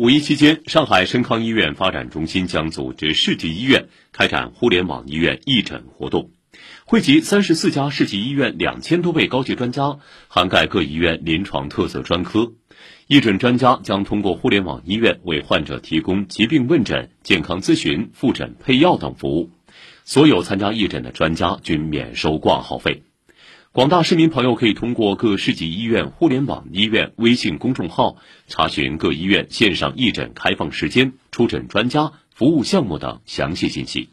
五一期间，上海深康医院发展中心将组织市级医院开展互联网医院义诊活动，汇集三十四家市级医院两千多位高级专家，涵盖各医院临床特色专科。义诊专家将通过互联网医院为患者提供疾病问诊、健康咨询、复诊、配药等服务。所有参加义诊的专家均免收挂号费。广大市民朋友可以通过各市级医院互联网医院微信公众号查询各医院线上义诊开放时间、出诊专家、服务项目等详细信息。